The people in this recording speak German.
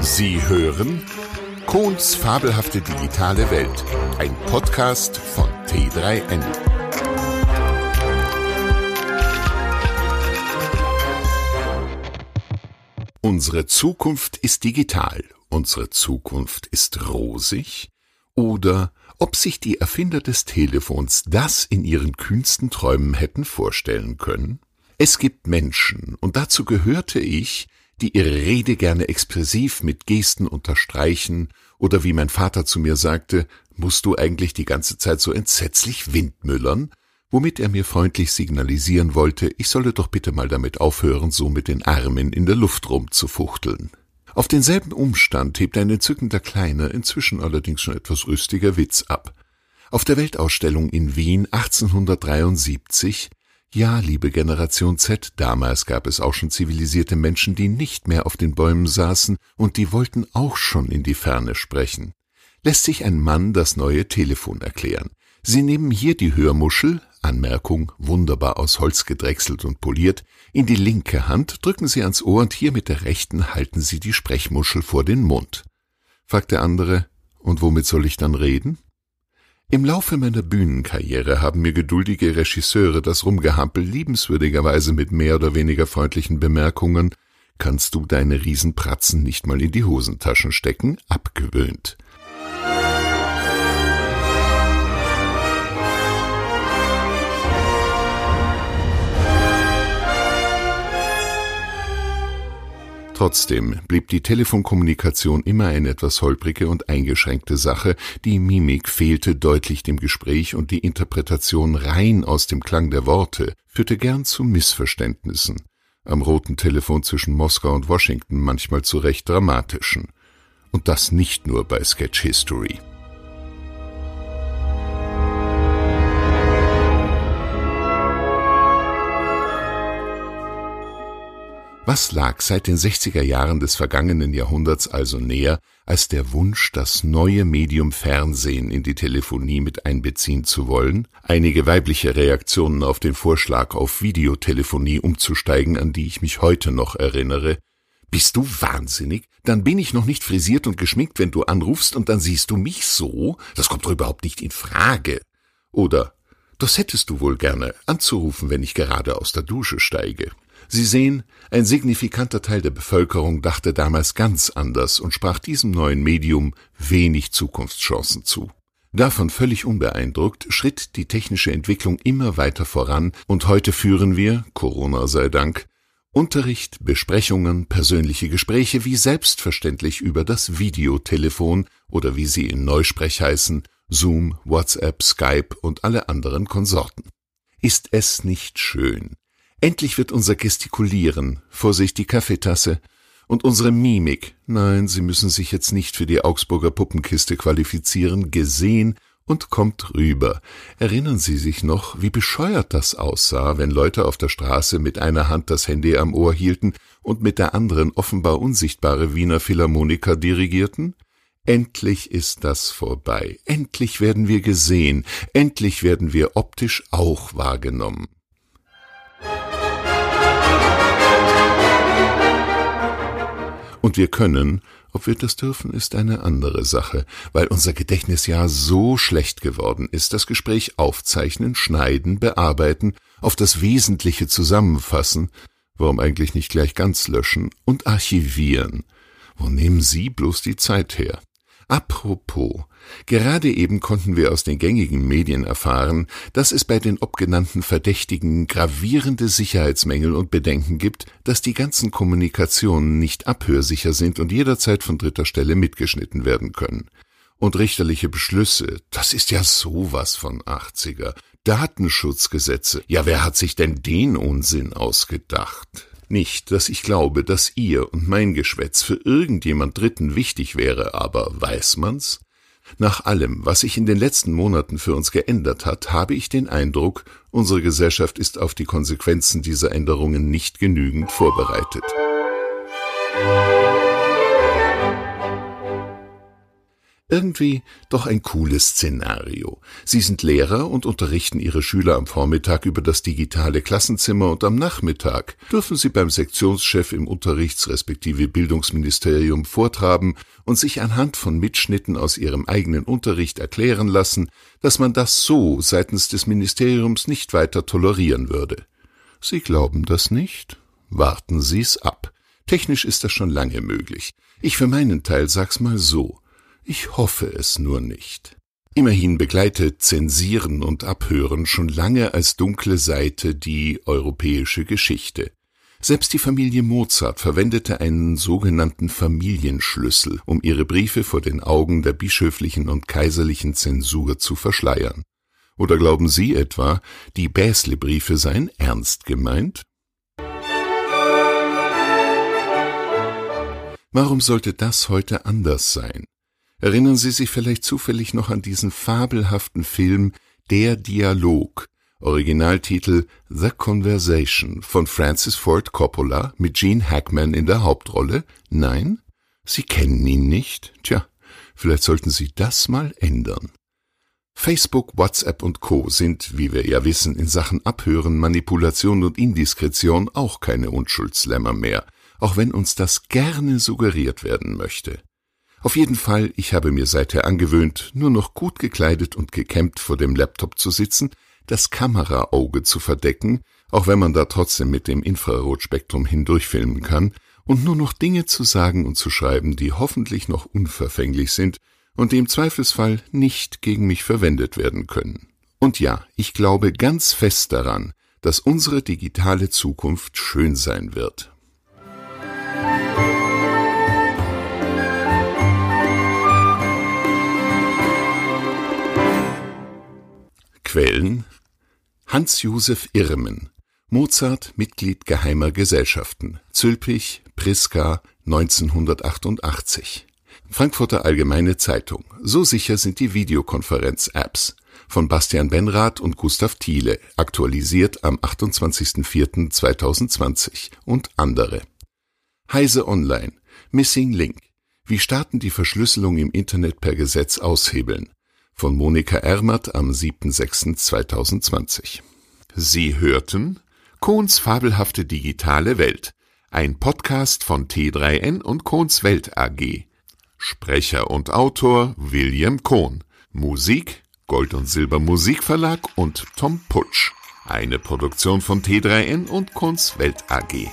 Sie hören Kohns fabelhafte digitale Welt, ein Podcast von T3N. Unsere Zukunft ist digital, unsere Zukunft ist rosig oder ob sich die Erfinder des Telefons das in ihren kühnsten Träumen hätten vorstellen können? Es gibt Menschen, und dazu gehörte ich, die ihre Rede gerne expressiv mit Gesten unterstreichen, oder wie mein Vater zu mir sagte, musst du eigentlich die ganze Zeit so entsetzlich windmüllern, womit er mir freundlich signalisieren wollte, ich solle doch bitte mal damit aufhören, so mit den Armen in der Luft rumzufuchteln. Auf denselben Umstand hebt ein entzückender kleiner, inzwischen allerdings schon etwas rüstiger Witz ab. Auf der Weltausstellung in Wien 1873 ja, liebe Generation Z, damals gab es auch schon zivilisierte Menschen, die nicht mehr auf den Bäumen saßen und die wollten auch schon in die Ferne sprechen. Lässt sich ein Mann das neue Telefon erklären. Sie nehmen hier die Hörmuschel, Anmerkung, wunderbar aus Holz gedrechselt und poliert, in die linke Hand, drücken Sie ans Ohr und hier mit der rechten halten Sie die Sprechmuschel vor den Mund. Fragt der andere, und womit soll ich dann reden? Im Laufe meiner Bühnenkarriere haben mir geduldige Regisseure das Rumgehampel liebenswürdigerweise mit mehr oder weniger freundlichen Bemerkungen Kannst du deine Riesenpratzen nicht mal in die Hosentaschen stecken? abgewöhnt. Trotzdem blieb die Telefonkommunikation immer eine etwas holprige und eingeschränkte Sache, die Mimik fehlte deutlich dem Gespräch und die Interpretation rein aus dem Klang der Worte führte gern zu Missverständnissen, am roten Telefon zwischen Moskau und Washington manchmal zu recht dramatischen. Und das nicht nur bei Sketch History. Was lag seit den 60er Jahren des vergangenen Jahrhunderts also näher, als der Wunsch, das neue Medium Fernsehen in die Telefonie mit einbeziehen zu wollen? Einige weibliche Reaktionen auf den Vorschlag, auf Videotelefonie umzusteigen, an die ich mich heute noch erinnere. Bist du wahnsinnig? Dann bin ich noch nicht frisiert und geschminkt, wenn du anrufst, und dann siehst du mich so? Das kommt doch überhaupt nicht in Frage. Oder das hättest du wohl gerne, anzurufen, wenn ich gerade aus der Dusche steige. Sie sehen, ein signifikanter Teil der Bevölkerung dachte damals ganz anders und sprach diesem neuen Medium wenig Zukunftschancen zu. Davon völlig unbeeindruckt schritt die technische Entwicklung immer weiter voran und heute führen wir, Corona sei Dank, Unterricht, Besprechungen, persönliche Gespräche wie selbstverständlich über das Videotelefon oder wie sie in Neusprech heißen, Zoom, WhatsApp, Skype und alle anderen Konsorten. Ist es nicht schön, Endlich wird unser Gestikulieren, Vorsicht die Kaffeetasse, und unsere Mimik, nein, Sie müssen sich jetzt nicht für die Augsburger Puppenkiste qualifizieren, gesehen und kommt rüber. Erinnern Sie sich noch, wie bescheuert das aussah, wenn Leute auf der Straße mit einer Hand das Handy am Ohr hielten und mit der anderen offenbar unsichtbare Wiener Philharmoniker dirigierten? Endlich ist das vorbei. Endlich werden wir gesehen. Endlich werden wir optisch auch wahrgenommen. Und wir können, ob wir das dürfen, ist eine andere Sache, weil unser Gedächtnis ja so schlecht geworden ist, das Gespräch aufzeichnen, schneiden, bearbeiten, auf das Wesentliche zusammenfassen, warum eigentlich nicht gleich ganz löschen und archivieren. Wo nehmen Sie bloß die Zeit her? Apropos, gerade eben konnten wir aus den gängigen Medien erfahren, dass es bei den obgenannten Verdächtigen gravierende Sicherheitsmängel und Bedenken gibt, dass die ganzen Kommunikationen nicht abhörsicher sind und jederzeit von dritter Stelle mitgeschnitten werden können. Und richterliche Beschlüsse, das ist ja sowas von 80er. Datenschutzgesetze, ja wer hat sich denn den Unsinn ausgedacht? Nicht, dass ich glaube, dass ihr und mein Geschwätz für irgendjemand Dritten wichtig wäre, aber weiß man's? Nach allem, was sich in den letzten Monaten für uns geändert hat, habe ich den Eindruck, unsere Gesellschaft ist auf die Konsequenzen dieser Änderungen nicht genügend vorbereitet. Irgendwie doch ein cooles Szenario. Sie sind Lehrer und unterrichten ihre Schüler am Vormittag über das digitale Klassenzimmer und am Nachmittag dürfen sie beim Sektionschef im Unterrichts respektive Bildungsministerium vortraben und sich anhand von Mitschnitten aus ihrem eigenen Unterricht erklären lassen, dass man das so seitens des Ministeriums nicht weiter tolerieren würde. Sie glauben das nicht? Warten Sie's ab. Technisch ist das schon lange möglich. Ich für meinen Teil sag's mal so. Ich hoffe es nur nicht. Immerhin begleitet Zensieren und Abhören schon lange als dunkle Seite die europäische Geschichte. Selbst die Familie Mozart verwendete einen sogenannten Familienschlüssel, um ihre Briefe vor den Augen der bischöflichen und kaiserlichen Zensur zu verschleiern. Oder glauben Sie etwa, die Bäsle-Briefe seien ernst gemeint? Warum sollte das heute anders sein? Erinnern Sie sich vielleicht zufällig noch an diesen fabelhaften Film Der Dialog, Originaltitel The Conversation von Francis Ford Coppola mit Gene Hackman in der Hauptrolle? Nein? Sie kennen ihn nicht? Tja, vielleicht sollten Sie das mal ändern. Facebook, WhatsApp und Co. sind, wie wir ja wissen, in Sachen Abhören, Manipulation und Indiskretion auch keine Unschuldslämmer mehr, auch wenn uns das gerne suggeriert werden möchte. Auf jeden Fall, ich habe mir seither angewöhnt, nur noch gut gekleidet und gekämmt vor dem Laptop zu sitzen, das Kameraauge zu verdecken, auch wenn man da trotzdem mit dem Infrarotspektrum hindurchfilmen kann, und nur noch Dinge zu sagen und zu schreiben, die hoffentlich noch unverfänglich sind und die im Zweifelsfall nicht gegen mich verwendet werden können. Und ja, ich glaube ganz fest daran, dass unsere digitale Zukunft schön sein wird. Quellen Hans-Josef Irmen Mozart, Mitglied geheimer Gesellschaften Zülpich, Priska 1988 Frankfurter Allgemeine Zeitung. So sicher sind die Videokonferenz-Apps. Von Bastian Benrath und Gustav Thiele, aktualisiert am 28.04.2020 und andere. Heise Online. Missing Link. Wie starten die Verschlüsselung im Internet per Gesetz aushebeln von Monika Ermert am 7.6.2020. Sie hörten Kohns fabelhafte digitale Welt, ein Podcast von T3N und Kohns Welt AG. Sprecher und Autor William Kohn. Musik Gold und Silber Musikverlag und Tom Putsch. Eine Produktion von T3N und Kohns Welt AG.